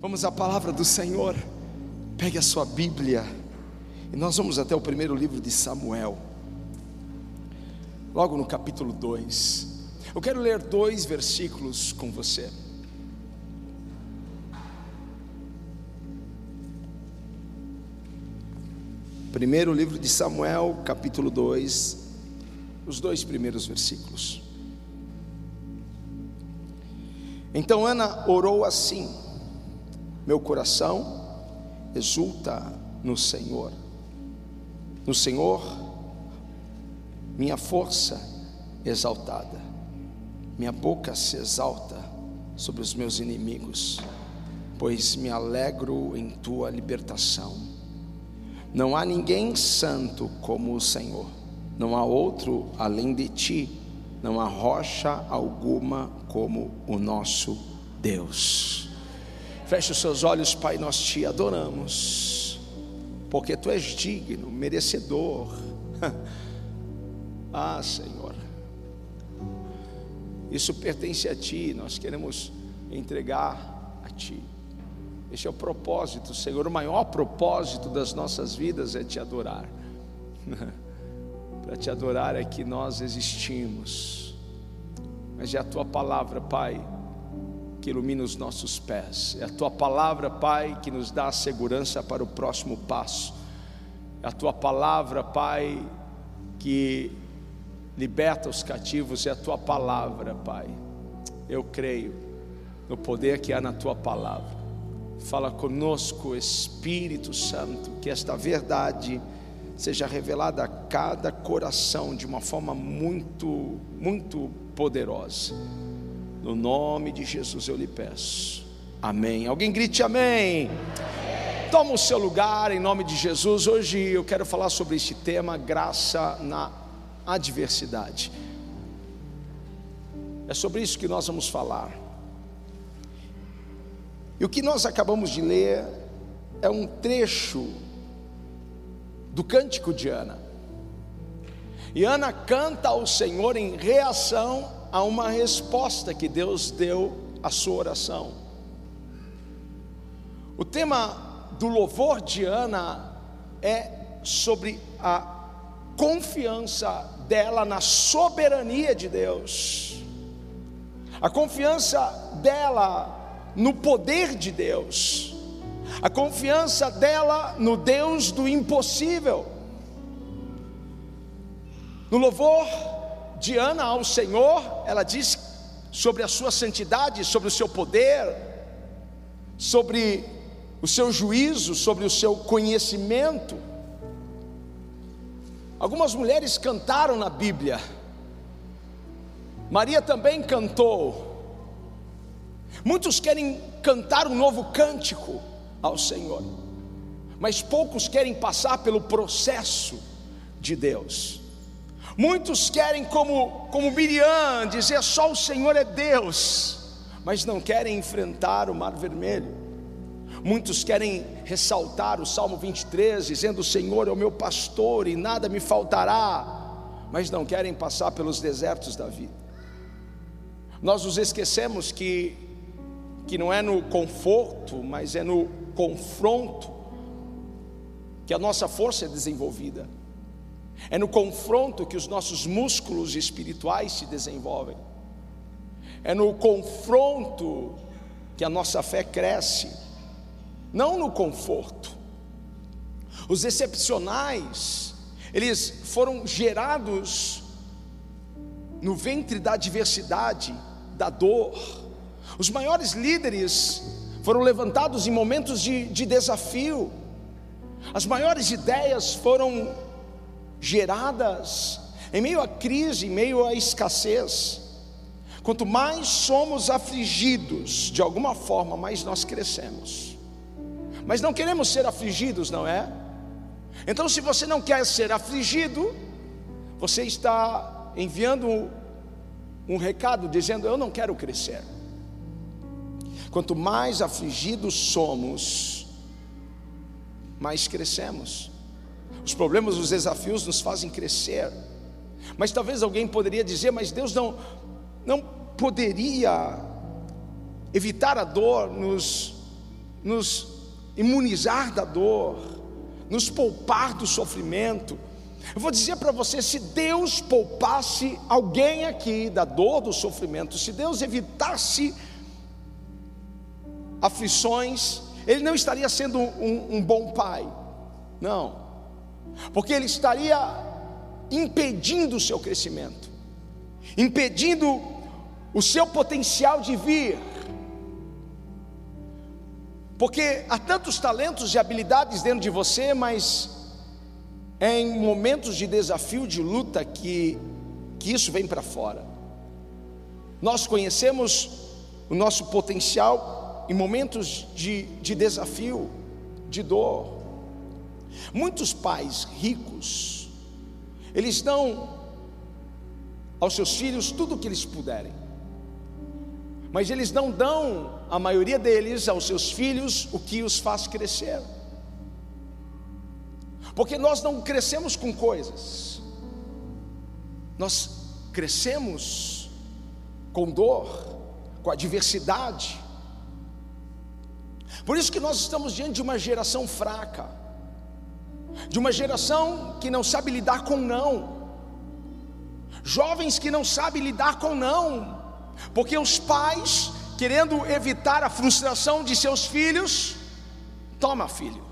Vamos à palavra do Senhor. Pegue a sua Bíblia e nós vamos até o primeiro livro de Samuel, logo no capítulo 2. Eu quero ler dois versículos com você. Primeiro livro de Samuel, capítulo 2, os dois primeiros versículos. Então Ana orou assim: Meu coração exulta no Senhor. No Senhor, minha força exaltada. Minha boca se exalta sobre os meus inimigos, pois me alegro em tua libertação. Não há ninguém santo como o Senhor. Não há outro além de ti não há rocha alguma como o nosso Deus. Feche os seus olhos, Pai, nós te adoramos, porque tu és digno, merecedor. ah, Senhor, isso pertence a Ti, nós queremos entregar a Ti. Este é o propósito, Senhor. O maior propósito das nossas vidas é te adorar. Para te adorar é que nós existimos. Mas é a tua palavra, Pai, que ilumina os nossos pés. É a tua palavra, Pai, que nos dá a segurança para o próximo passo. É a tua palavra, Pai, que liberta os cativos. É a tua palavra, Pai. Eu creio no poder que há na tua palavra. Fala conosco, Espírito Santo, que esta verdade seja revelada a cada coração de uma forma muito, muito poderosa. No nome de Jesus eu lhe peço. Amém. Alguém grite amém. Toma o seu lugar em nome de Jesus. Hoje eu quero falar sobre este tema, graça na adversidade. É sobre isso que nós vamos falar. E o que nós acabamos de ler é um trecho do cântico de Ana. E Ana canta ao Senhor em reação a uma resposta que Deus deu à sua oração. O tema do louvor de Ana é sobre a confiança dela na soberania de Deus, a confiança dela no poder de Deus a confiança dela no Deus do impossível. No louvor de Ana ao Senhor, ela diz sobre a sua santidade, sobre o seu poder, sobre o seu juízo, sobre o seu conhecimento. Algumas mulheres cantaram na Bíblia, Maria também cantou. Muitos querem cantar um novo cântico, ao Senhor. Mas poucos querem passar pelo processo de Deus. Muitos querem, como, como Miriam, dizer só o Senhor é Deus, mas não querem enfrentar o mar vermelho. Muitos querem ressaltar o Salmo 23, dizendo: O Senhor é o meu pastor e nada me faltará, mas não querem passar pelos desertos da vida. Nós nos esquecemos que, que não é no conforto, mas é no confronto que a nossa força é desenvolvida. É no confronto que os nossos músculos espirituais se desenvolvem. É no confronto que a nossa fé cresce, não no conforto. Os excepcionais, eles foram gerados no ventre da adversidade, da dor. Os maiores líderes foram levantados em momentos de, de desafio, as maiores ideias foram geradas em meio à crise, em meio à escassez. Quanto mais somos afligidos, de alguma forma, mais nós crescemos. Mas não queremos ser afligidos, não é? Então, se você não quer ser afligido, você está enviando um recado dizendo: Eu não quero crescer. Quanto mais afligidos somos, mais crescemos. Os problemas, os desafios nos fazem crescer. Mas talvez alguém poderia dizer, mas Deus não não poderia evitar a dor nos nos imunizar da dor, nos poupar do sofrimento. Eu vou dizer para você: se Deus poupasse alguém aqui da dor, do sofrimento, se Deus evitasse aflições, Ele não estaria sendo um, um bom pai, não, porque Ele estaria impedindo o seu crescimento, impedindo o seu potencial de vir, porque há tantos talentos e habilidades dentro de você, mas é em momentos de desafio, de luta, que, que isso vem para fora. Nós conhecemos o nosso potencial em momentos de, de desafio, de dor. Muitos pais ricos, eles dão aos seus filhos tudo o que eles puderem mas eles não dão, a maioria deles, aos seus filhos o que os faz crescer. Porque nós não crescemos com coisas, nós crescemos com dor, com adversidade. Por isso que nós estamos diante de uma geração fraca, de uma geração que não sabe lidar com não, jovens que não sabem lidar com não, porque os pais, querendo evitar a frustração de seus filhos, toma filho,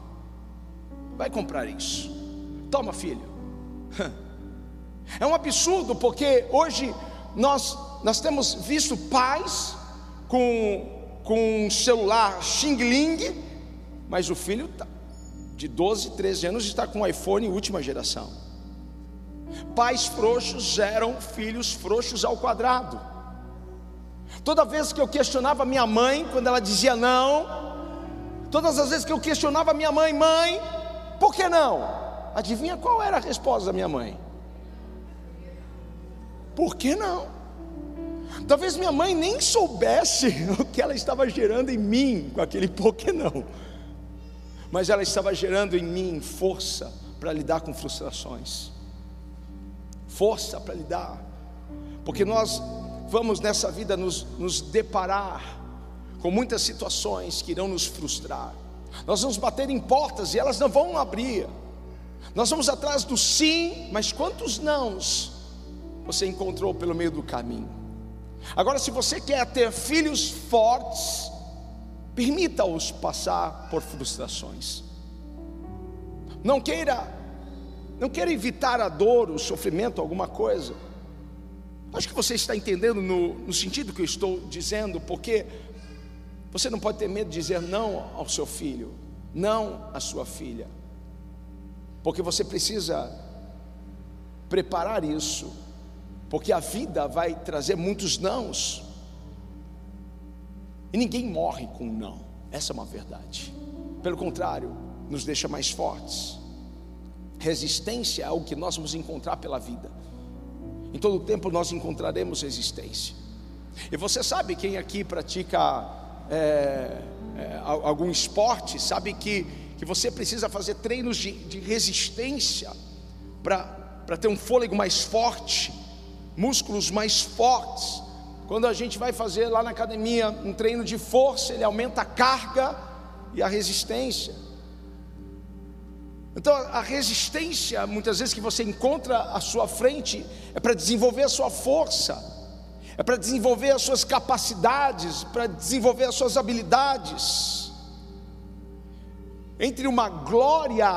vai comprar isso, toma filho. É um absurdo, porque hoje nós, nós temos visto pais com, com um celular Xing Ling, mas o filho tá, de 12, 13 anos está com um iPhone última geração. Pais frouxos geram filhos frouxos ao quadrado. Toda vez que eu questionava minha mãe, quando ela dizia não, todas as vezes que eu questionava minha mãe, mãe, por que não? Adivinha qual era a resposta da minha mãe? Por que não? Talvez minha mãe nem soubesse o que ela estava gerando em mim com aquele por que não, mas ela estava gerando em mim força para lidar com frustrações, força para lidar, porque nós vamos nessa vida nos, nos deparar com muitas situações que irão nos frustrar. Nós vamos bater em portas e elas não vão abrir. Nós vamos atrás do sim, mas quantos nãos você encontrou pelo meio do caminho? Agora, se você quer ter filhos fortes, permita-os passar por frustrações. Não queira, não queira evitar a dor, o sofrimento, alguma coisa. Acho que você está entendendo no, no sentido que eu estou dizendo, porque você não pode ter medo de dizer não ao seu filho, não à sua filha, porque você precisa preparar isso, porque a vida vai trazer muitos nãos, e ninguém morre com um não, essa é uma verdade, pelo contrário, nos deixa mais fortes. Resistência é algo que nós vamos encontrar pela vida. Em todo tempo nós encontraremos resistência. E você sabe quem aqui pratica é, é, algum esporte, sabe que, que você precisa fazer treinos de, de resistência para ter um fôlego mais forte, músculos mais fortes. Quando a gente vai fazer lá na academia um treino de força, ele aumenta a carga e a resistência. Então, a resistência, muitas vezes, que você encontra à sua frente, é para desenvolver a sua força, é para desenvolver as suas capacidades, para desenvolver as suas habilidades. Entre uma glória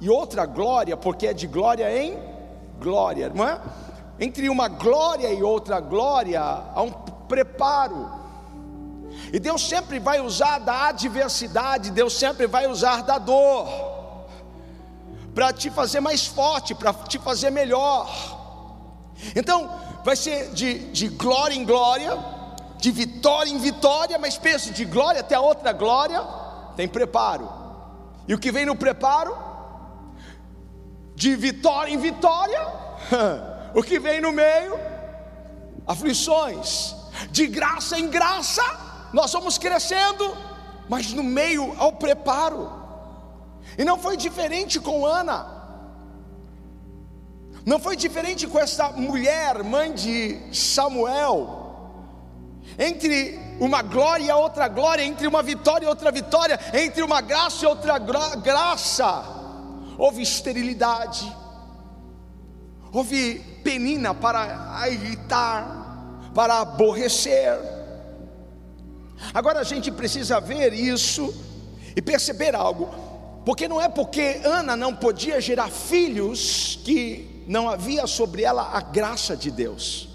e outra glória, porque é de glória em glória, não é? Entre uma glória e outra glória, há um preparo. E Deus sempre vai usar da adversidade, Deus sempre vai usar da dor para te fazer mais forte, para te fazer melhor. Então, vai ser de, de glória em glória, de vitória em vitória, mas pense, de glória até a outra glória, tem preparo. E o que vem no preparo? De vitória em vitória, o que vem no meio? Aflições. De graça em graça, nós vamos crescendo, mas no meio ao preparo. E não foi diferente com Ana. Não foi diferente com essa mulher, mãe de Samuel. Entre uma glória e outra glória, entre uma vitória e outra vitória, entre uma graça e outra gra graça, houve esterilidade, houve penina para irritar, para aborrecer. Agora a gente precisa ver isso e perceber algo, porque não é porque Ana não podia gerar filhos que não havia sobre ela a graça de Deus.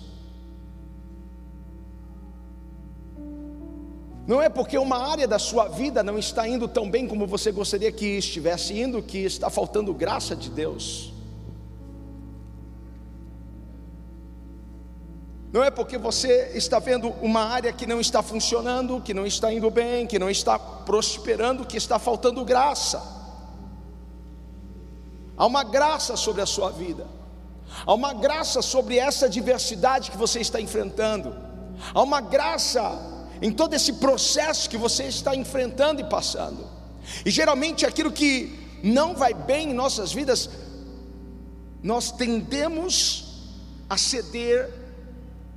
Não é porque uma área da sua vida não está indo tão bem como você gostaria que estivesse indo, que está faltando graça de Deus. Não é porque você está vendo uma área que não está funcionando, que não está indo bem, que não está prosperando, que está faltando graça. Há uma graça sobre a sua vida, há uma graça sobre essa diversidade que você está enfrentando, há uma graça em todo esse processo que você está enfrentando e passando. E geralmente aquilo que não vai bem em nossas vidas, nós tendemos a ceder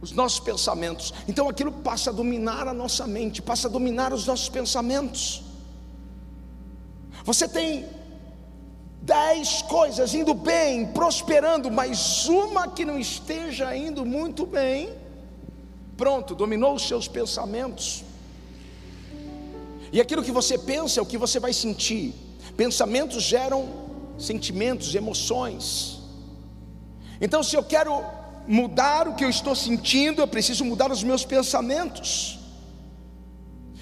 os nossos pensamentos. Então aquilo passa a dominar a nossa mente, passa a dominar os nossos pensamentos. Você tem dez coisas indo bem, prosperando, mas uma que não esteja indo muito bem, Pronto, dominou os seus pensamentos. E aquilo que você pensa é o que você vai sentir. Pensamentos geram sentimentos, emoções. Então, se eu quero mudar o que eu estou sentindo, eu preciso mudar os meus pensamentos.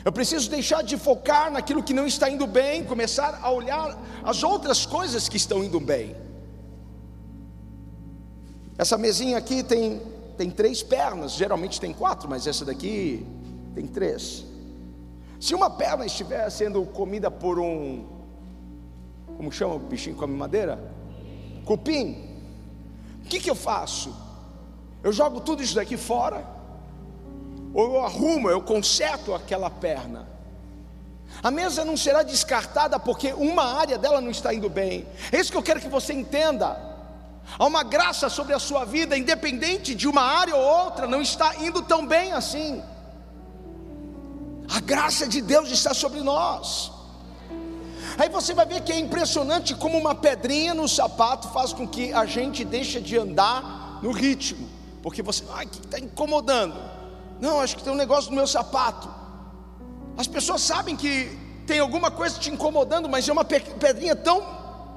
Eu preciso deixar de focar naquilo que não está indo bem, começar a olhar as outras coisas que estão indo bem. Essa mesinha aqui tem tem três pernas, geralmente tem quatro, mas essa daqui tem três. Se uma perna estiver sendo comida por um, como chama o bichinho que come madeira? Cupim. O que, que eu faço? Eu jogo tudo isso daqui fora, ou eu arrumo, eu conserto aquela perna. A mesa não será descartada porque uma área dela não está indo bem. É isso que eu quero que você entenda. Há uma graça sobre a sua vida, independente de uma área ou outra, não está indo tão bem assim. A graça de Deus está sobre nós. Aí você vai ver que é impressionante como uma pedrinha no sapato faz com que a gente deixe de andar no ritmo, porque você, ai, que está incomodando. Não, acho que tem um negócio no meu sapato. As pessoas sabem que tem alguma coisa te incomodando, mas é uma pedrinha tão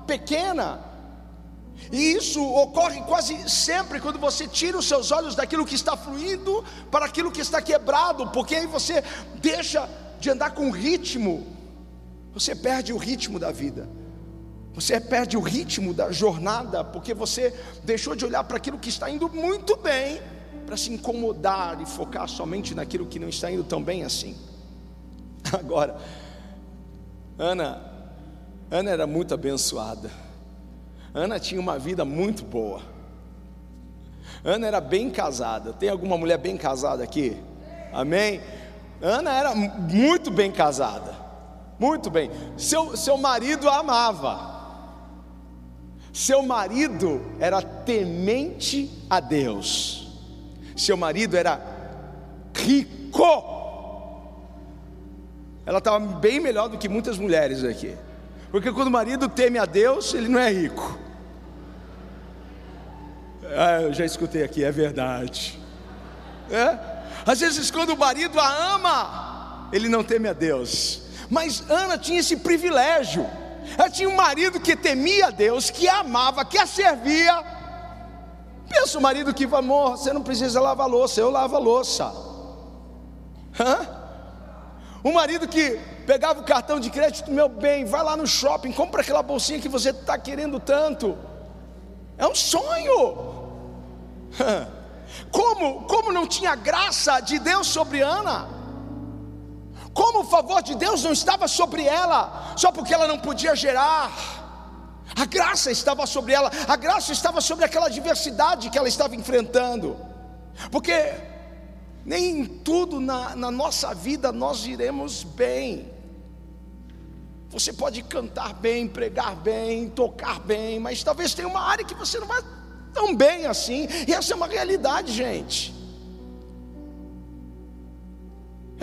pequena e isso ocorre quase sempre quando você tira os seus olhos daquilo que está fluindo para aquilo que está quebrado, porque aí você deixa de andar com ritmo, você perde o ritmo da vida, você perde o ritmo da jornada, porque você deixou de olhar para aquilo que está indo muito bem, para se incomodar e focar somente naquilo que não está indo tão bem assim. Agora, Ana, Ana era muito abençoada. Ana tinha uma vida muito boa. Ana era bem casada. Tem alguma mulher bem casada aqui? Amém? Ana era muito bem casada. Muito bem. Seu, seu marido a amava. Seu marido era temente a Deus. Seu marido era rico. Ela estava bem melhor do que muitas mulheres aqui. Porque quando o marido teme a Deus, ele não é rico. Ah, eu já escutei aqui, é verdade. É? Às vezes, quando o marido a ama, ele não teme a Deus. Mas Ana tinha esse privilégio. Ela tinha um marido que temia Deus, que a amava, que a servia. Pensa o marido que, amor, você não precisa lavar louça, eu lavo a louça. Hã? Um marido que pegava o cartão de crédito, meu bem, vai lá no shopping, compra aquela bolsinha que você está querendo tanto. É um sonho. Como, como não tinha graça de Deus sobre Ana? Como o favor de Deus não estava sobre ela, só porque ela não podia gerar? A graça estava sobre ela, a graça estava sobre aquela diversidade que ela estava enfrentando, porque nem tudo na, na nossa vida nós iremos bem. Você pode cantar bem, pregar bem, tocar bem, mas talvez tenha uma área que você não vai tão bem assim, e essa é uma realidade, gente.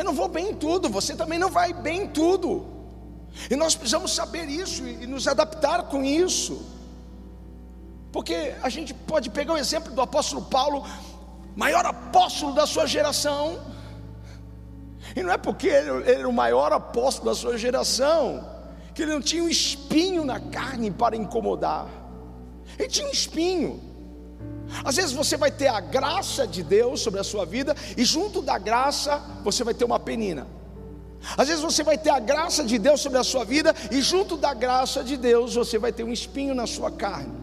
Eu não vou bem em tudo, você também não vai bem em tudo. E nós precisamos saber isso e nos adaptar com isso. Porque a gente pode pegar o exemplo do apóstolo Paulo, maior apóstolo da sua geração. E não é porque ele era o maior apóstolo da sua geração, que ele não tinha um espinho na carne para incomodar. Ele tinha um espinho. Às vezes você vai ter a graça de Deus sobre a sua vida, e junto da graça você vai ter uma penina. Às vezes você vai ter a graça de Deus sobre a sua vida, e junto da graça de Deus você vai ter um espinho na sua carne.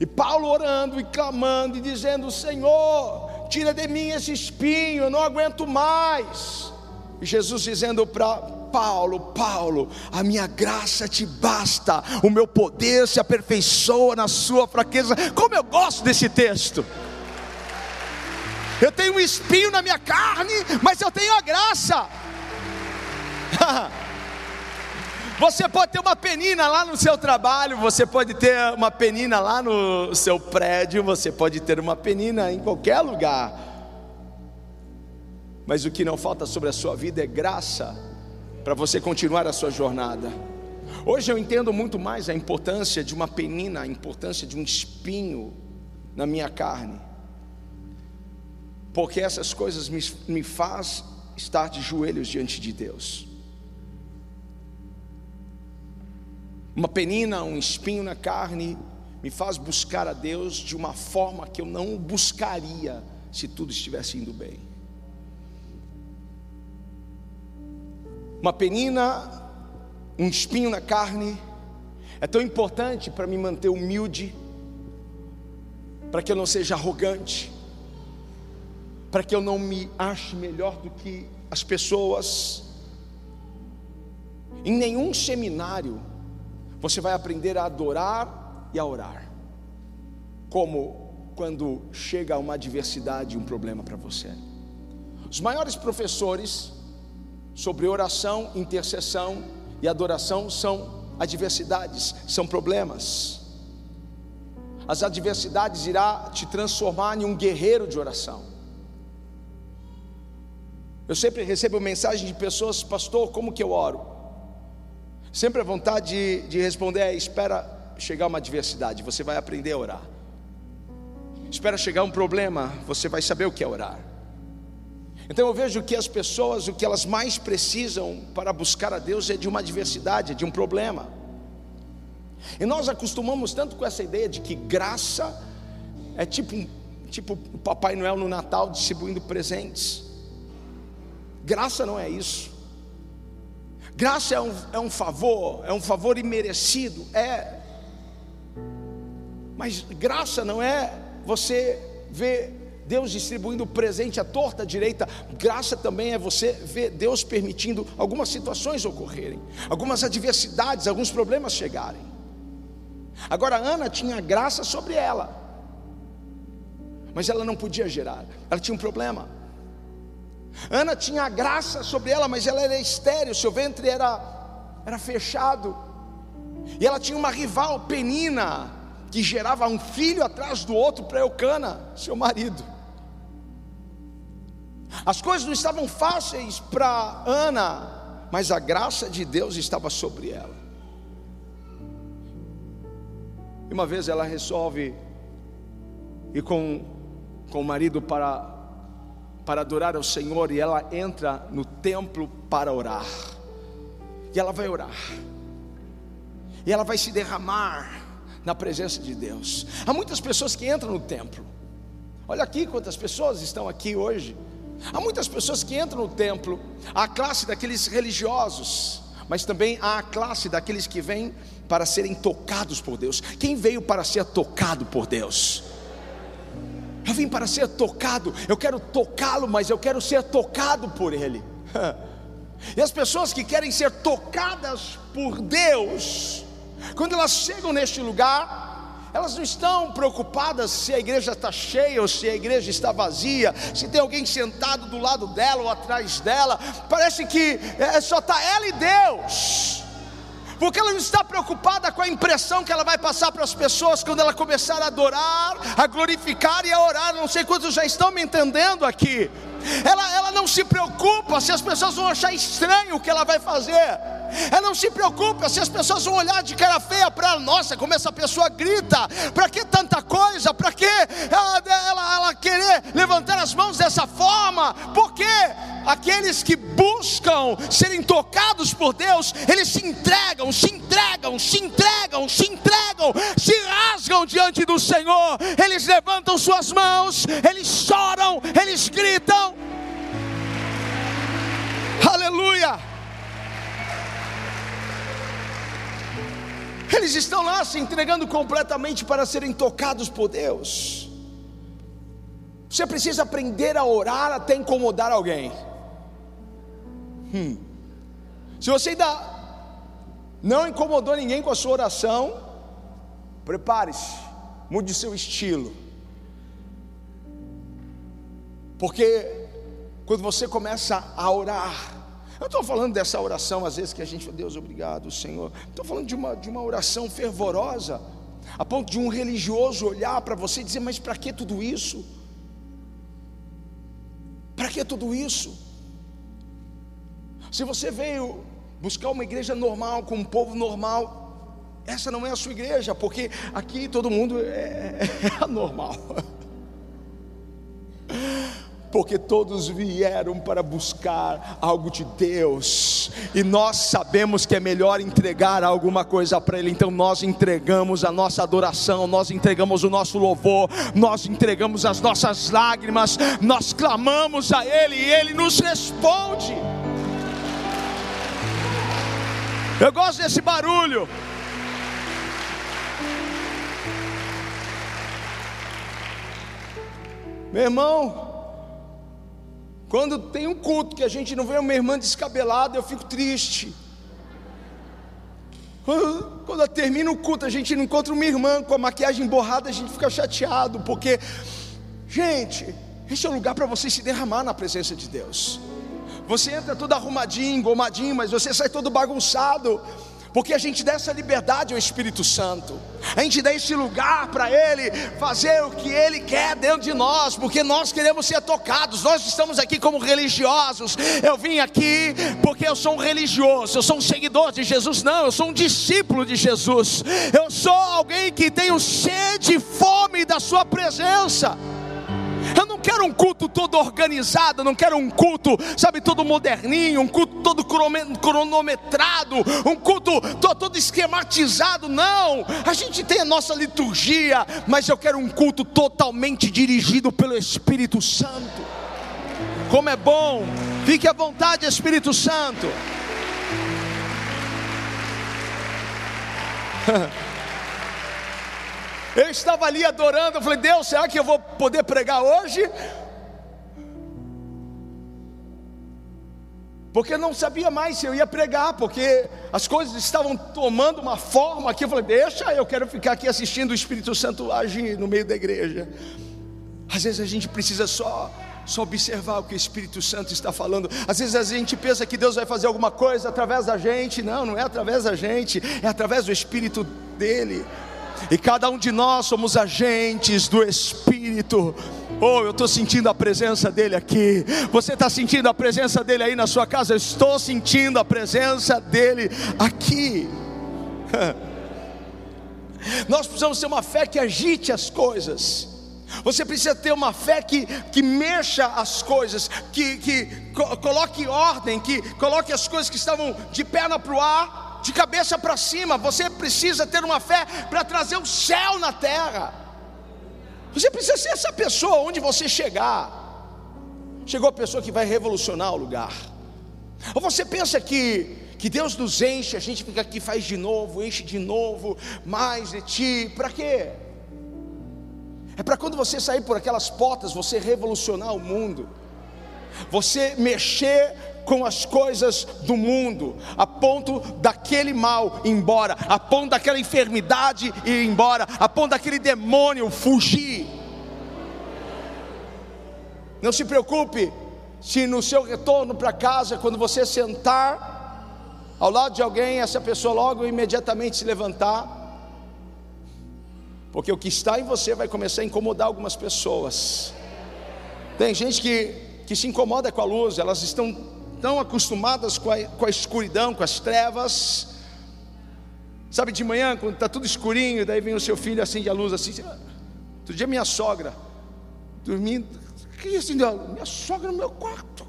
E Paulo orando e clamando e dizendo: Senhor, tira de mim esse espinho, eu não aguento mais. E Jesus dizendo para Paulo, Paulo, a minha graça te basta, o meu poder se aperfeiçoa na sua fraqueza. Como eu gosto desse texto. Eu tenho um espinho na minha carne, mas eu tenho a graça. Você pode ter uma penina lá no seu trabalho, você pode ter uma penina lá no seu prédio, você pode ter uma penina em qualquer lugar. Mas o que não falta sobre a sua vida é graça para você continuar a sua jornada. Hoje eu entendo muito mais a importância de uma penina, a importância de um espinho na minha carne. Porque essas coisas me, me faz estar de joelhos diante de Deus. Uma penina, um espinho na carne, me faz buscar a Deus de uma forma que eu não buscaria se tudo estivesse indo bem. Uma penina, um espinho na carne, é tão importante para me manter humilde, para que eu não seja arrogante, para que eu não me ache melhor do que as pessoas. Em nenhum seminário você vai aprender a adorar e a orar. Como quando chega uma adversidade, um problema para você. Os maiores professores sobre oração, intercessão e adoração são adversidades, são problemas. As adversidades irá te transformar em um guerreiro de oração. Eu sempre recebo mensagem de pessoas, pastor, como que eu oro? Sempre a vontade de, de responder é: espera chegar uma adversidade, você vai aprender a orar. Espera chegar um problema, você vai saber o que é orar. Então eu vejo que as pessoas, o que elas mais precisam para buscar a Deus é de uma adversidade, de um problema. E nós acostumamos tanto com essa ideia de que graça é tipo, tipo o Papai Noel no Natal distribuindo presentes. Graça não é isso. Graça é um, é um favor, é um favor imerecido, é. Mas graça não é você ver Deus distribuindo presente à torta à direita, graça também é você ver Deus permitindo algumas situações ocorrerem, algumas adversidades, alguns problemas chegarem. Agora, Ana tinha graça sobre ela, mas ela não podia gerar, ela tinha um problema. Ana tinha graça sobre ela, mas ela era estéreo, seu ventre era, era fechado. E ela tinha uma rival, Penina, que gerava um filho atrás do outro para Eucana, seu marido. As coisas não estavam fáceis para Ana, mas a graça de Deus estava sobre ela. E uma vez ela resolve ir com, com o marido para para adorar ao Senhor e ela entra no templo para orar. E ela vai orar. E ela vai se derramar na presença de Deus. Há muitas pessoas que entram no templo. Olha aqui quantas pessoas estão aqui hoje. Há muitas pessoas que entram no templo. Há a classe daqueles religiosos, mas também há a classe daqueles que vêm para serem tocados por Deus. Quem veio para ser tocado por Deus? Eu vim para ser tocado, eu quero tocá-lo, mas eu quero ser tocado por Ele. E as pessoas que querem ser tocadas por Deus, quando elas chegam neste lugar, elas não estão preocupadas se a igreja está cheia ou se a igreja está vazia, se tem alguém sentado do lado dela ou atrás dela. Parece que é, só está ela e Deus porque ela não está preocupada com a impressão que ela vai passar para as pessoas quando ela começar a adorar, a glorificar e a orar. Não sei quantos já estão me entendendo aqui. Ela, ela não se preocupa se as pessoas vão achar estranho o que ela vai fazer. Ela não se preocupa se as pessoas vão olhar de cara feia para ela. Nossa, como essa pessoa grita. Para que tanta coisa? Para que ela, ela, ela querer levantar as mãos dessa forma? Porque aqueles que buscam serem tocados por Deus, eles se entregam, se entregam, se entregam, se entregam, se rasgam diante do Senhor. Eles levantam suas mãos, eles choram, eles gritam. Aleluia! Eles estão lá se entregando completamente para serem tocados por Deus. Você precisa aprender a orar até incomodar alguém. Hum. Se você ainda não incomodou ninguém com a sua oração, prepare-se, mude seu estilo. Porque quando você começa a orar, eu estou falando dessa oração, às vezes, que a gente fala, Deus, obrigado, Senhor. Estou falando de uma, de uma oração fervorosa, a ponto de um religioso olhar para você e dizer: Mas para que tudo isso? Para que tudo isso? Se você veio buscar uma igreja normal, com um povo normal, essa não é a sua igreja, porque aqui todo mundo é, é anormal porque todos vieram para buscar algo de Deus, e nós sabemos que é melhor entregar alguma coisa para Ele, então nós entregamos a nossa adoração, nós entregamos o nosso louvor, nós entregamos as nossas lágrimas, nós clamamos a Ele e Ele nos responde. Eu gosto desse barulho. Meu irmão, quando tem um culto que a gente não vê uma irmã descabelada, eu fico triste. Quando, termina o culto, a gente não encontra uma irmã com a maquiagem borrada, a gente fica chateado, porque, gente, esse é o lugar para você se derramar na presença de Deus. Você entra todo arrumadinho, engomadinho, mas você sai todo bagunçado porque a gente dá essa liberdade ao Espírito Santo, a gente dá esse lugar para Ele fazer o que Ele quer dentro de nós, porque nós queremos ser tocados, nós estamos aqui como religiosos. Eu vim aqui porque eu sou um religioso, eu sou um seguidor de Jesus, não, eu sou um discípulo de Jesus, eu sou alguém que tenho sede e fome da Sua presença. Eu não quero um culto todo organizado, não quero um culto, sabe, todo moderninho, um culto todo cronometrado, um culto todo, todo esquematizado. Não, a gente tem a nossa liturgia, mas eu quero um culto totalmente dirigido pelo Espírito Santo. Como é bom, fique à vontade, Espírito Santo. Eu estava ali adorando, eu falei, Deus, será que eu vou poder pregar hoje? Porque eu não sabia mais se eu ia pregar, porque as coisas estavam tomando uma forma aqui. Eu falei, deixa, eu quero ficar aqui assistindo o Espírito Santo agir no meio da igreja. Às vezes a gente precisa só só observar o que o Espírito Santo está falando. Às vezes a gente pensa que Deus vai fazer alguma coisa através da gente. Não, não é através da gente, é através do Espírito dele e cada um de nós somos agentes do Espírito. Oh, eu estou sentindo a presença dele aqui. Você está sentindo a presença dele aí na sua casa? Eu estou sentindo a presença dele aqui. Nós precisamos ter uma fé que agite as coisas. Você precisa ter uma fé que, que mexa as coisas, que, que coloque ordem, que coloque as coisas que estavam de perna para o ar de cabeça para cima. Você precisa ter uma fé para trazer o céu na terra. Você precisa ser essa pessoa onde você chegar. Chegou a pessoa que vai revolucionar o lugar. Ou você pensa que que Deus nos enche, a gente fica aqui faz de novo, enche de novo, mais de ti. Para quê? É para quando você sair por aquelas portas, você revolucionar o mundo. Você mexer com as coisas do mundo, a ponto daquele mal ir embora, a ponto daquela enfermidade ir embora, a ponto daquele demônio fugir. Não se preocupe se no seu retorno para casa, quando você sentar ao lado de alguém, essa pessoa logo imediatamente se levantar, porque o que está em você vai começar a incomodar algumas pessoas. Tem gente que que se incomoda com a luz, elas estão tão acostumadas com a, com a escuridão, com as trevas. Sabe, de manhã, quando está tudo escurinho, daí vem o seu filho, acende a luz assim. Outro dia, minha sogra, dormindo, que acendeu a luz? Minha sogra no meu quarto.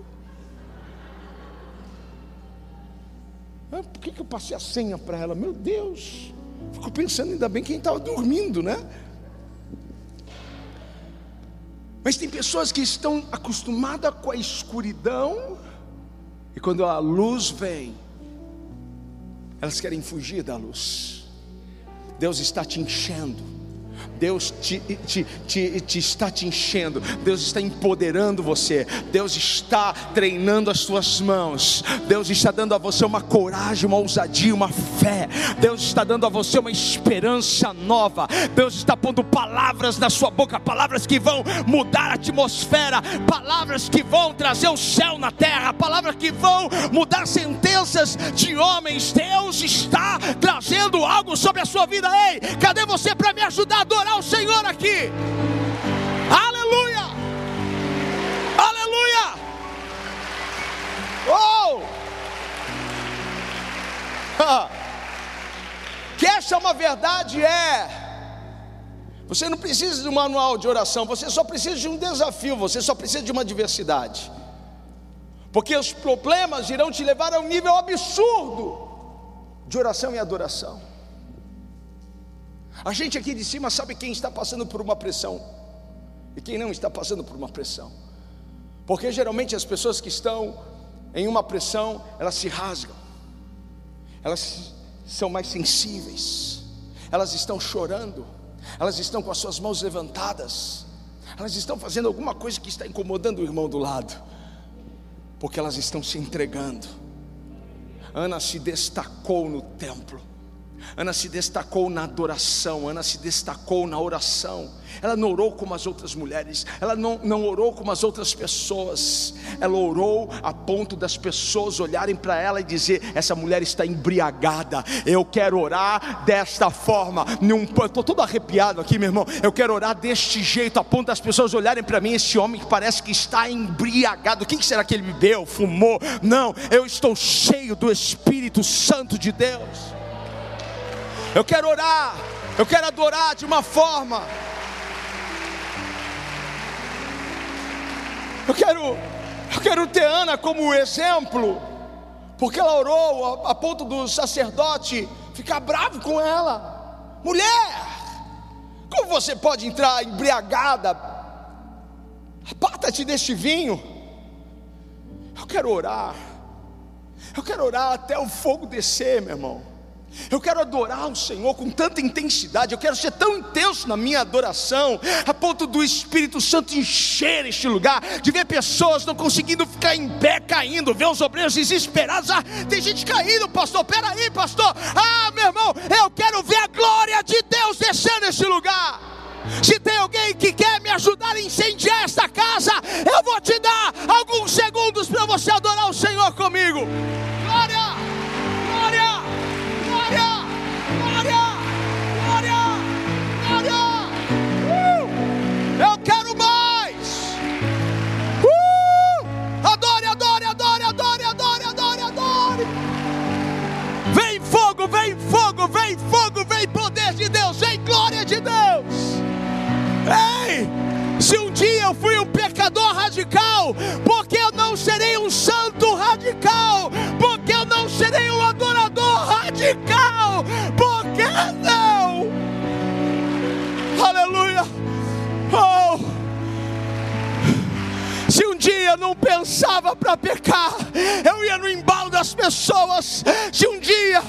Ah, por que, que eu passei a senha para ela? Meu Deus, fico pensando, ainda bem quem estava dormindo, né? Mas tem pessoas que estão acostumadas com a escuridão, e quando a luz vem, elas querem fugir da luz. Deus está te enchendo Deus te, te, te, te, está te enchendo, Deus está empoderando você, Deus está treinando as suas mãos, Deus está dando a você uma coragem, uma ousadia, uma fé, Deus está dando a você uma esperança nova, Deus está pondo palavras na sua boca, palavras que vão mudar a atmosfera, palavras que vão trazer o céu na terra, palavras que vão mudar sentenças de homens. Deus está trazendo algo sobre a sua vida. Ei, cadê você para me ajudar a adorar? Adorar o Senhor aqui. Aleluia! Aleluia! Oh! que essa é uma verdade é. Você não precisa de um manual de oração, você só precisa de um desafio, você só precisa de uma diversidade. Porque os problemas irão te levar a um nível absurdo de oração e adoração. A gente aqui de cima sabe quem está passando por uma pressão e quem não está passando por uma pressão. Porque geralmente as pessoas que estão em uma pressão, elas se rasgam. Elas são mais sensíveis. Elas estão chorando. Elas estão com as suas mãos levantadas. Elas estão fazendo alguma coisa que está incomodando o irmão do lado. Porque elas estão se entregando. Ana se destacou no templo. Ana se destacou na adoração, Ana se destacou na oração. Ela não orou como as outras mulheres, ela não, não orou como as outras pessoas. Ela orou a ponto das pessoas olharem para ela e dizer: Essa mulher está embriagada. Eu quero orar desta forma. Estou todo arrepiado aqui, meu irmão. Eu quero orar deste jeito, a ponto das pessoas olharem para mim. Esse homem que parece que está embriagado. O que será que ele bebeu? Fumou? Não, eu estou cheio do Espírito Santo de Deus. Eu quero orar, eu quero adorar de uma forma. Eu quero, eu quero ter Ana como exemplo, porque ela orou a, a ponto do sacerdote ficar bravo com ela. Mulher, como você pode entrar embriagada? Aparta-te deste vinho. Eu quero orar. Eu quero orar até o fogo descer, meu irmão. Eu quero adorar o Senhor com tanta intensidade, eu quero ser tão intenso na minha adoração, a ponto do Espírito Santo encher este lugar, de ver pessoas não conseguindo ficar em pé caindo, ver os obreiros desesperados. Ah, tem gente caindo, pastor. Peraí, pastor. Ah, meu irmão, eu quero ver a glória de Deus descer neste lugar. Se tem alguém que quer me ajudar a incendiar esta casa, eu vou te dar alguns segundos para você adorar o Senhor comigo. Glória! Fogo, vem fogo, vem fogo, vem poder de Deus, vem glória de Deus. Ei, se um dia eu fui um pecador radical, porque eu não serei um santo radical, porque eu não serei um adorador radical, porque não? Aleluia. Oh! Se um dia eu não pensava para pecar, eu ia no embalo das pessoas. Se um dia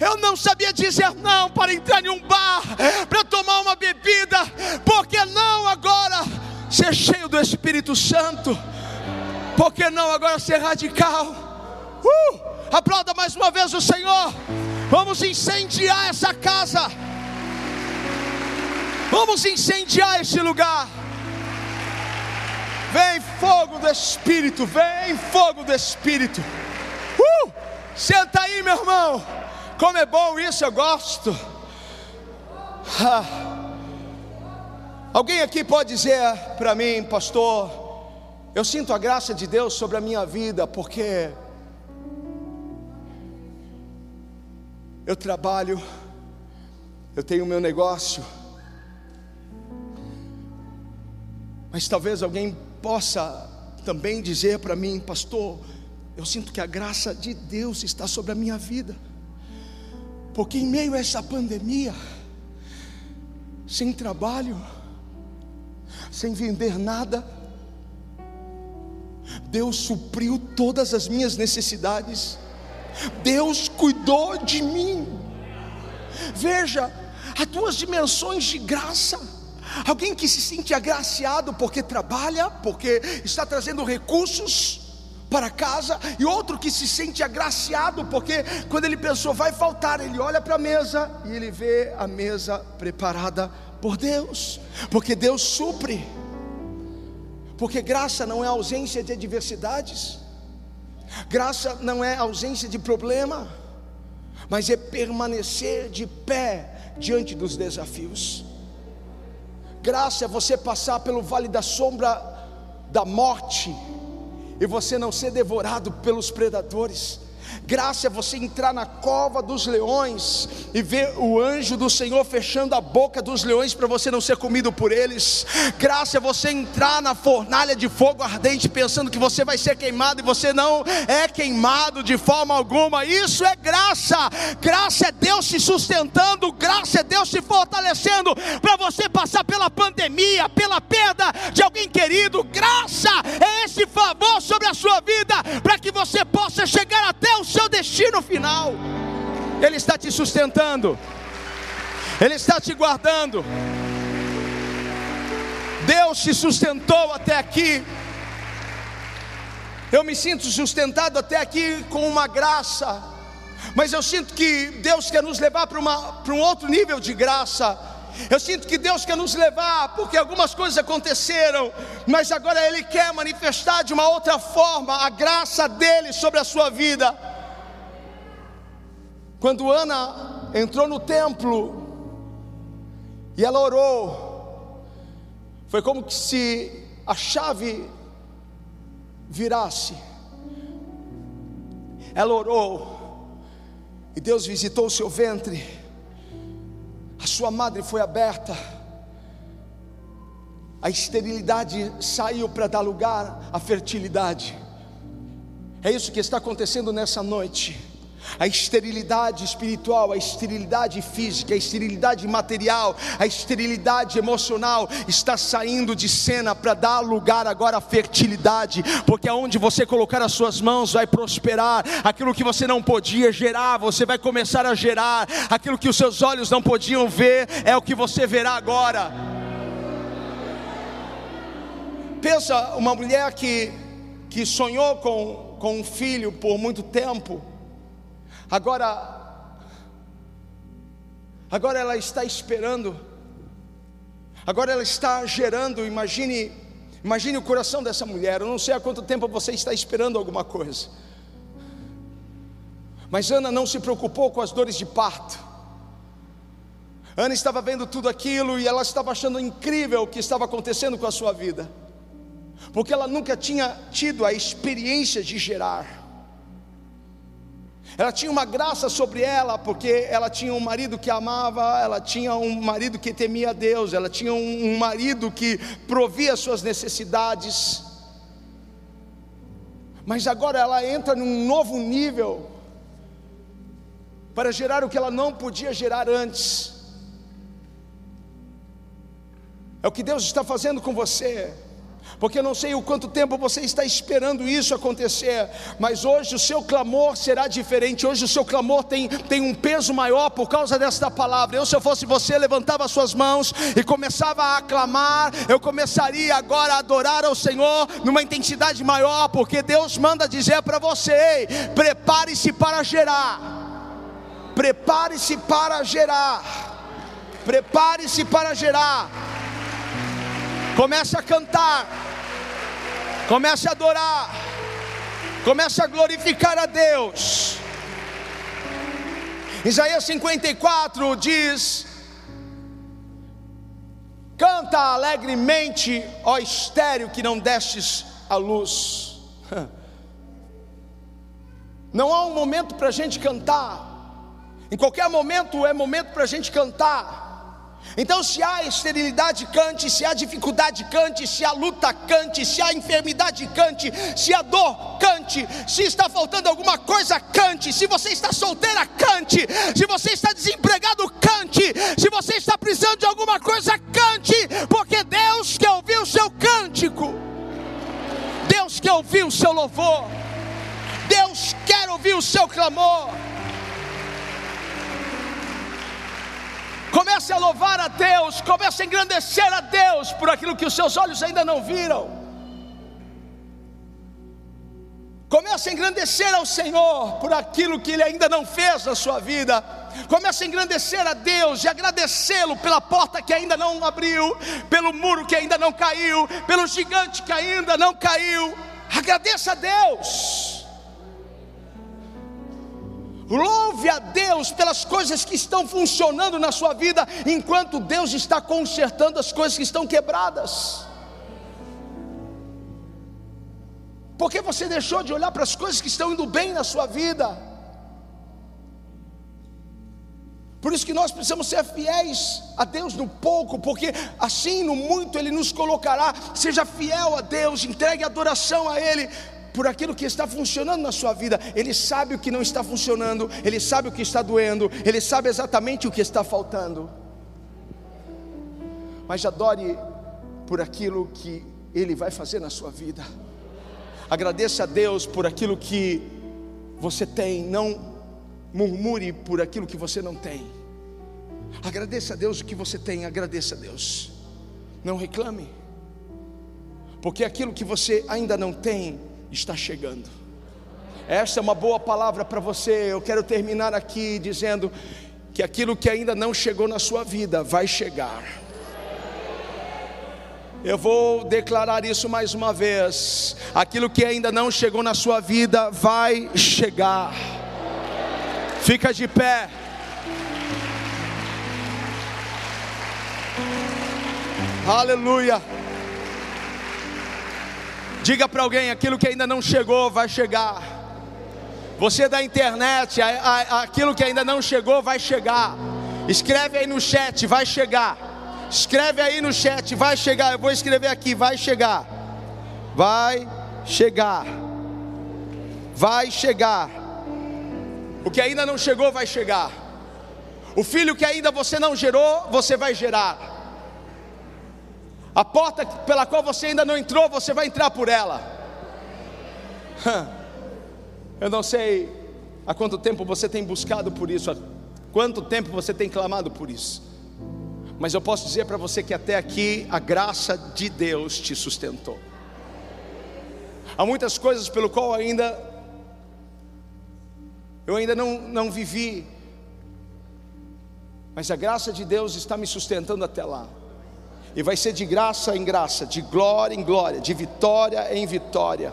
eu não sabia dizer não para entrar em um bar, para tomar uma bebida, por que não agora ser cheio do Espírito Santo? Por que não agora ser radical? Uh! Aplauda mais uma vez o Senhor. Vamos incendiar essa casa. Vamos incendiar este lugar. Vem fogo do Espírito, vem fogo do Espírito. Uh! Senta aí, meu irmão. Como é bom isso, eu gosto. Ah. Alguém aqui pode dizer para mim, pastor, eu sinto a graça de Deus sobre a minha vida, porque eu trabalho, eu tenho meu negócio, mas talvez alguém possa também dizer para mim, pastor, eu sinto que a graça de Deus está sobre a minha vida, porque em meio a essa pandemia, sem trabalho, sem vender nada, Deus supriu todas as minhas necessidades, Deus cuidou de mim. Veja, há duas dimensões de graça. Alguém que se sente agraciado porque trabalha, porque está trazendo recursos para casa, e outro que se sente agraciado porque quando ele pensou vai faltar, ele olha para a mesa e ele vê a mesa preparada por Deus, porque Deus supre. Porque graça não é ausência de adversidades, graça não é ausência de problema, mas é permanecer de pé diante dos desafios. Graça é você passar pelo vale da sombra da morte e você não ser devorado pelos predadores. Graça é você entrar na cova dos leões e ver o anjo do Senhor fechando a boca dos leões para você não ser comido por eles. Graça é você entrar na fornalha de fogo ardente pensando que você vai ser queimado e você não é queimado de forma alguma. Isso é graça. Graça é Deus se sustentando, graça é Deus se fortalecendo para você passar pela pandemia, pela perda de alguém querido. Graça é esse favor sobre a sua vida para que você possa chegar até o seu destino final. Ele está te sustentando, Ele está te guardando. Deus te sustentou até aqui. Eu me sinto sustentado até aqui com uma graça, mas eu sinto que Deus quer nos levar para um outro nível de graça. Eu sinto que Deus quer nos levar, porque algumas coisas aconteceram, mas agora Ele quer manifestar de uma outra forma a graça dele sobre a sua vida. Quando Ana entrou no templo e ela orou, foi como se a chave virasse. Ela orou e Deus visitou o seu ventre, a sua madre foi aberta, a esterilidade saiu para dar lugar à fertilidade. É isso que está acontecendo nessa noite a esterilidade espiritual, a esterilidade física, a esterilidade material, a esterilidade emocional está saindo de cena para dar lugar agora à fertilidade, porque aonde você colocar as suas mãos vai prosperar, aquilo que você não podia gerar, você vai começar a gerar, aquilo que os seus olhos não podiam ver, é o que você verá agora. Pensa uma mulher que, que sonhou com, com um filho por muito tempo, Agora, agora ela está esperando, agora ela está gerando. Imagine, imagine o coração dessa mulher. Eu não sei há quanto tempo você está esperando alguma coisa, mas Ana não se preocupou com as dores de parto. Ana estava vendo tudo aquilo e ela estava achando incrível o que estava acontecendo com a sua vida, porque ela nunca tinha tido a experiência de gerar. Ela tinha uma graça sobre ela, porque ela tinha um marido que amava, ela tinha um marido que temia Deus, ela tinha um marido que provia suas necessidades. Mas agora ela entra num novo nível para gerar o que ela não podia gerar antes. É o que Deus está fazendo com você porque eu não sei o quanto tempo você está esperando isso acontecer, mas hoje o seu clamor será diferente, hoje o seu clamor tem, tem um peso maior por causa desta palavra. Eu, se eu fosse você, levantava as suas mãos e começava a aclamar, eu começaria agora a adorar ao Senhor numa intensidade maior, porque Deus manda dizer para você: prepare-se para gerar, prepare-se para gerar, prepare-se para gerar. Comece a cantar. Comece a adorar. Comece a glorificar a Deus. Isaías 54 diz: Canta alegremente, ó estéreo que não destes à luz. Não há um momento para a gente cantar, em qualquer momento é momento para a gente cantar. Então, se há esterilidade, cante, se há dificuldade, cante, se há luta, cante, se há enfermidade, cante, se há dor, cante, se está faltando alguma coisa, cante, se você está solteira, cante, se você está desempregado, cante, se você está precisando de alguma coisa, cante, porque Deus quer ouvir o seu cântico, Deus quer ouvir o seu louvor, Deus quer ouvir o seu clamor. Comece a louvar a Deus, comece a engrandecer a Deus por aquilo que os seus olhos ainda não viram. Comece a engrandecer ao Senhor por aquilo que Ele ainda não fez na sua vida. Comece a engrandecer a Deus e agradecê-lo pela porta que ainda não abriu, pelo muro que ainda não caiu, pelo gigante que ainda não caiu. Agradeça a Deus. Louve a Deus pelas coisas que estão funcionando na sua vida, enquanto Deus está consertando as coisas que estão quebradas. Porque você deixou de olhar para as coisas que estão indo bem na sua vida. Por isso que nós precisamos ser fiéis a Deus no pouco, porque assim no muito Ele nos colocará. Seja fiel a Deus, entregue adoração a Ele por aquilo que está funcionando na sua vida. Ele sabe o que não está funcionando, ele sabe o que está doendo, ele sabe exatamente o que está faltando. Mas adore por aquilo que ele vai fazer na sua vida. Agradeça a Deus por aquilo que você tem, não murmure por aquilo que você não tem. Agradeça a Deus o que você tem, agradeça a Deus. Não reclame, porque aquilo que você ainda não tem, está chegando. Esta é uma boa palavra para você. Eu quero terminar aqui dizendo que aquilo que ainda não chegou na sua vida vai chegar. Eu vou declarar isso mais uma vez. Aquilo que ainda não chegou na sua vida vai chegar. Fica de pé. Aleluia. Diga para alguém: aquilo que ainda não chegou vai chegar. Você da internet, a, a, aquilo que ainda não chegou vai chegar. Escreve aí no chat, vai chegar. Escreve aí no chat, vai chegar. Eu vou escrever aqui, vai chegar. Vai chegar. Vai chegar. O que ainda não chegou vai chegar. O filho que ainda você não gerou, você vai gerar. A porta pela qual você ainda não entrou, você vai entrar por ela. Eu não sei há quanto tempo você tem buscado por isso, há quanto tempo você tem clamado por isso. Mas eu posso dizer para você que até aqui a graça de Deus te sustentou. Há muitas coisas pelo qual ainda eu ainda não, não vivi, mas a graça de Deus está me sustentando até lá e vai ser de graça em graça, de glória em glória, de vitória em vitória.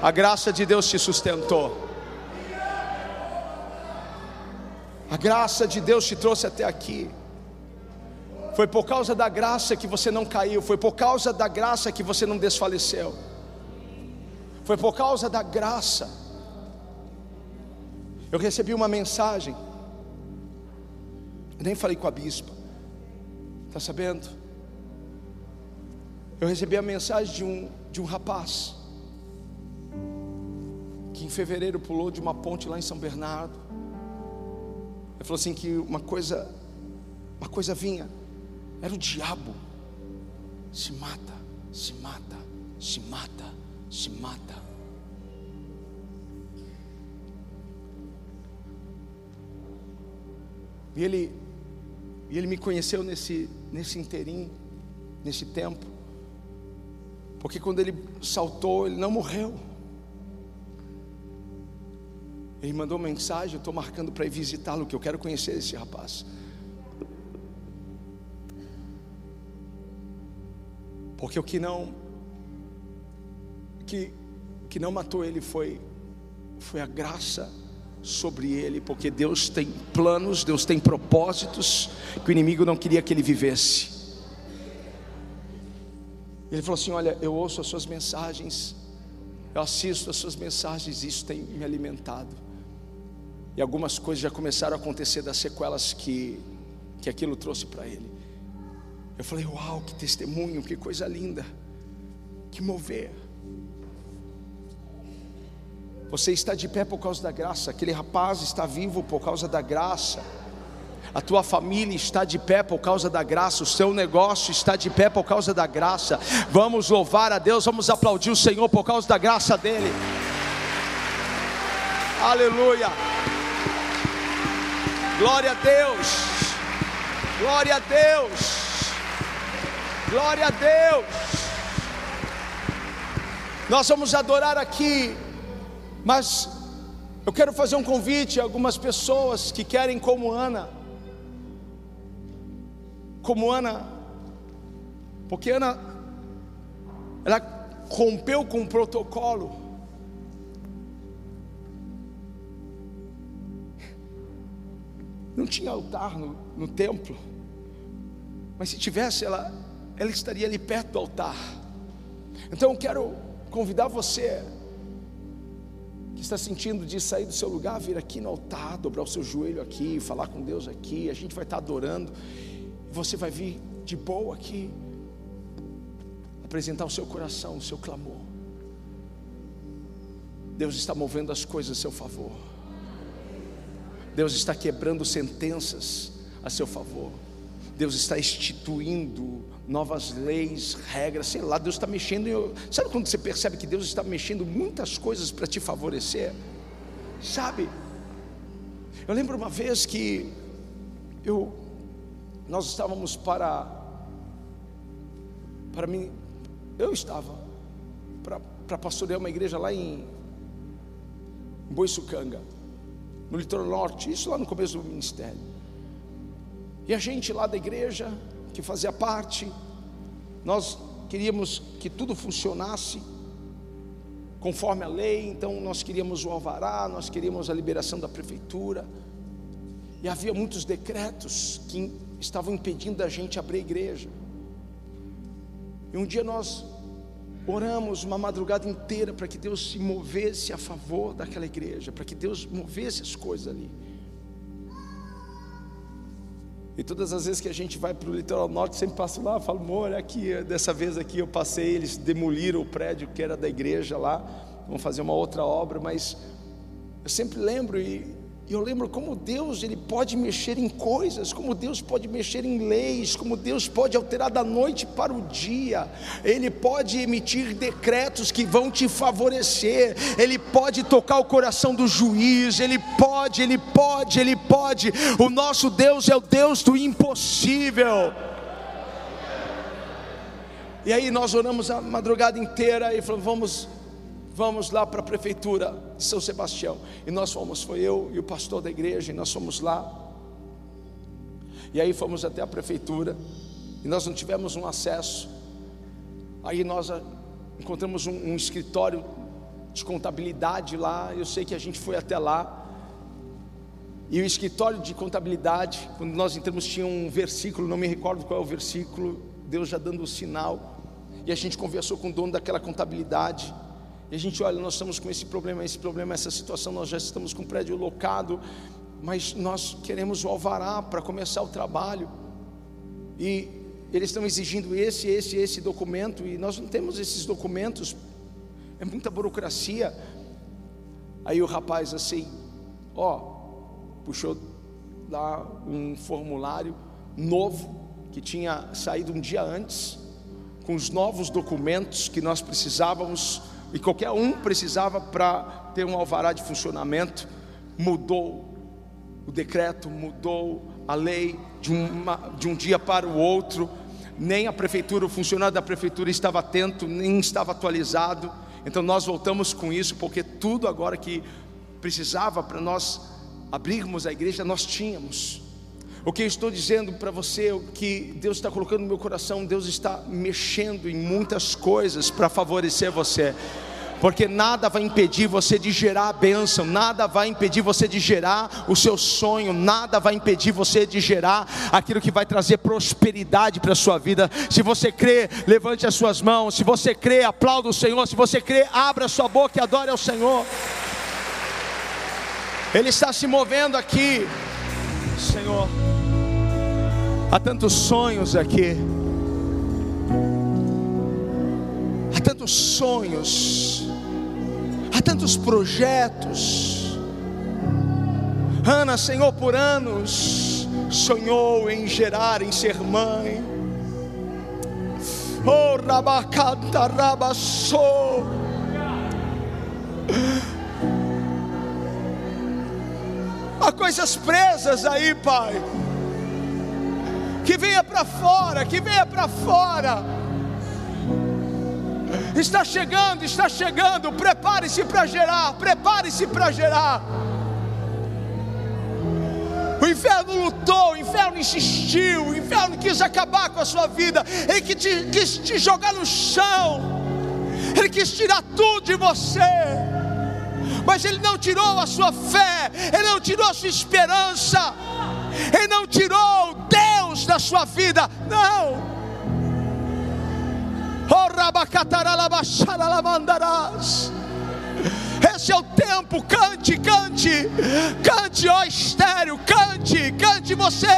A graça de Deus te sustentou. A graça de Deus te trouxe até aqui. Foi por causa da graça que você não caiu, foi por causa da graça que você não desfaleceu. Foi por causa da graça. Eu recebi uma mensagem. Eu nem falei com a bispa. Está sabendo? Eu recebi a mensagem de um, de um rapaz que em fevereiro pulou de uma ponte lá em São Bernardo. Ele falou assim que uma coisa, uma coisa vinha, era o diabo. Se mata, se mata, se mata, se mata. E ele e ele me conheceu nesse, nesse inteirinho, nesse tempo. Porque quando ele saltou, ele não morreu. Ele mandou mensagem, eu estou marcando para ir visitá-lo, que eu quero conhecer esse rapaz. Porque o que não que, que não matou ele foi foi a graça sobre ele, porque Deus tem planos, Deus tem propósitos que o inimigo não queria que ele vivesse. Ele falou assim: Olha, eu ouço as suas mensagens, eu assisto as suas mensagens, isso tem me alimentado. E algumas coisas já começaram a acontecer das sequelas que, que aquilo trouxe para ele. Eu falei: Uau, que testemunho, que coisa linda, que mover. Você está de pé por causa da graça, aquele rapaz está vivo por causa da graça a tua família está de pé por causa da graça, o seu negócio está de pé por causa da graça. Vamos louvar a Deus, vamos aplaudir o Senhor por causa da graça dEle. Aleluia. Glória a Deus. Glória a Deus. Glória a Deus. Nós vamos adorar aqui, mas eu quero fazer um convite a algumas pessoas que querem, como Ana, como Ana, porque Ana, ela rompeu com o protocolo. Não tinha altar no, no templo, mas se tivesse, ela, ela estaria ali perto do altar. Então eu quero convidar você que está sentindo de sair do seu lugar, vir aqui no altar, dobrar o seu joelho aqui, falar com Deus aqui, a gente vai estar adorando você vai vir de boa aqui, apresentar o seu coração, o seu clamor. Deus está movendo as coisas a seu favor. Deus está quebrando sentenças a seu favor. Deus está instituindo novas leis, regras, sei lá, Deus está mexendo. Sabe quando você percebe que Deus está mexendo muitas coisas para te favorecer? Sabe? Eu lembro uma vez que eu nós estávamos para para mim eu estava para, para pastorear uma igreja lá em, em Boiçucanga no litoral norte isso lá no começo do ministério e a gente lá da igreja que fazia parte nós queríamos que tudo funcionasse conforme a lei então nós queríamos o alvará nós queríamos a liberação da prefeitura e havia muitos decretos que estavam impedindo a gente abrir a igreja. E um dia nós oramos uma madrugada inteira para que Deus se movesse a favor daquela igreja, para que Deus movesse as coisas ali. E todas as vezes que a gente vai para o litoral norte, sempre passo lá, falo, amor, aqui, dessa vez aqui eu passei, eles demoliram o prédio que era da igreja lá, vão fazer uma outra obra, mas eu sempre lembro e e eu lembro como Deus ele pode mexer em coisas, como Deus pode mexer em leis, como Deus pode alterar da noite para o dia. Ele pode emitir decretos que vão te favorecer. Ele pode tocar o coração do juiz. Ele pode, ele pode, ele pode. O nosso Deus é o Deus do impossível. E aí nós oramos a madrugada inteira e falamos, vamos vamos lá para a prefeitura de São Sebastião. E nós fomos, foi eu e o pastor da igreja, e nós fomos lá. E aí fomos até a prefeitura, e nós não tivemos um acesso. Aí nós ah, encontramos um, um escritório de contabilidade lá. Eu sei que a gente foi até lá. E o escritório de contabilidade, quando nós entramos, tinha um versículo, não me recordo qual é o versículo, Deus já dando o sinal. E a gente conversou com o dono daquela contabilidade. E a gente olha, nós estamos com esse problema, esse problema, essa situação, nós já estamos com o prédio locado, mas nós queremos o alvará para começar o trabalho. E eles estão exigindo esse, esse, esse documento, e nós não temos esses documentos, é muita burocracia. Aí o rapaz assim, ó, puxou lá um formulário novo que tinha saído um dia antes, com os novos documentos que nós precisávamos e qualquer um precisava para ter um alvará de funcionamento, mudou o decreto, mudou a lei de, uma, de um dia para o outro, nem a prefeitura, o funcionário da prefeitura estava atento, nem estava atualizado, então nós voltamos com isso, porque tudo agora que precisava para nós abrirmos a igreja, nós tínhamos. O que eu estou dizendo para você, o que Deus está colocando no meu coração, Deus está mexendo em muitas coisas para favorecer você. porque nada vai impedir você de gerar a bênção, nada vai impedir você de gerar o seu sonho, nada vai impedir você de gerar aquilo que vai trazer prosperidade para a sua vida. Se você crê, levante as suas mãos, se você crê, aplauda o Senhor, se você crê, abra a sua boca e adore ao Senhor. Ele está se movendo aqui, Senhor. Há tantos sonhos aqui. Há tantos sonhos. Há tantos projetos. Ana, Senhor, por anos sonhou em gerar, em ser mãe. Oh, rabacanta, rabassou. Há coisas presas aí, Pai. Que venha para fora, que venha para fora. Está chegando, está chegando. Prepare-se para gerar, prepare-se para gerar. O inferno lutou, o inferno insistiu, o inferno quis acabar com a sua vida, ele quis te, quis te jogar no chão, ele quis tirar tudo de você mas Ele não tirou a sua fé, Ele não tirou a sua esperança, Ele não tirou Deus da sua vida, não. Oh, esse é o tempo, cante, cante, cante, ó estéreo, cante, cante você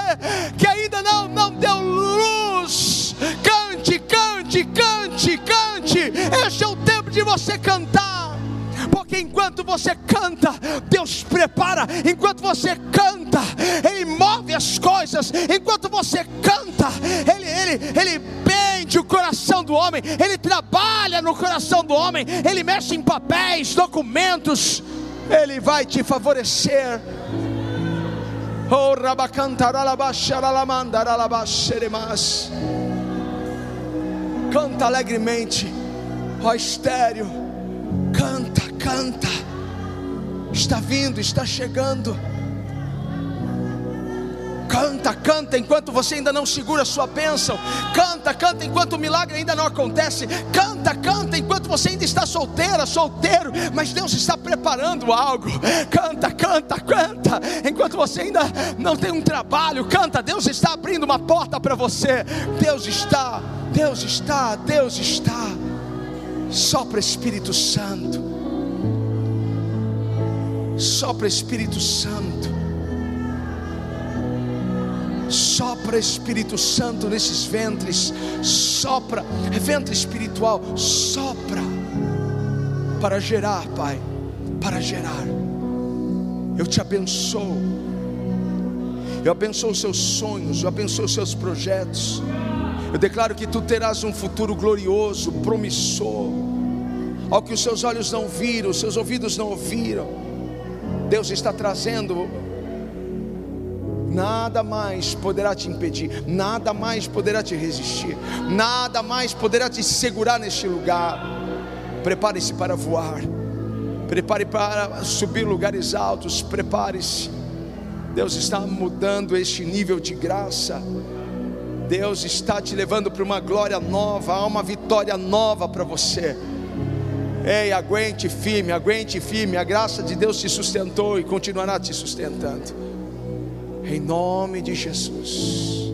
que ainda não, não deu luz, cante, cante, cante, cante, esse é o tempo de você cantar porque enquanto você canta, Deus prepara, enquanto você canta, Ele move as coisas, enquanto você canta, Ele, Ele, Ele prende o coração do homem, Ele trabalha no coração do homem, Ele mexe em papéis, documentos, Ele vai te favorecer. Oh, Canta alegremente, ó estéreo, canta canta, está vindo, está chegando. Canta, canta enquanto você ainda não segura a sua bênção. Canta, canta enquanto o milagre ainda não acontece. Canta, canta enquanto você ainda está solteira, solteiro, mas Deus está preparando algo. Canta, canta, canta enquanto você ainda não tem um trabalho. Canta, Deus está abrindo uma porta para você. Deus está, Deus está, Deus está. Sopra Espírito Santo. Sopra Espírito Santo. Sopra Espírito Santo nesses ventres. Sopra, é ventre espiritual. Sopra para gerar, Pai. Para gerar. Eu te abençoo. Eu abençoo os seus sonhos. Eu abençoo os seus projetos. Eu declaro que tu terás um futuro glorioso, promissor. Ao que os seus olhos não viram, os seus ouvidos não ouviram Deus está trazendo, nada mais poderá te impedir, nada mais poderá te resistir, nada mais poderá te segurar neste lugar. Prepare-se para voar, prepare para subir lugares altos, prepare-se. Deus está mudando este nível de graça. Deus está te levando para uma glória nova, há uma vitória nova para você. Ei, aguente firme, aguente firme. A graça de Deus te sustentou e continuará te sustentando. Em nome de Jesus.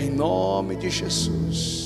Em nome de Jesus.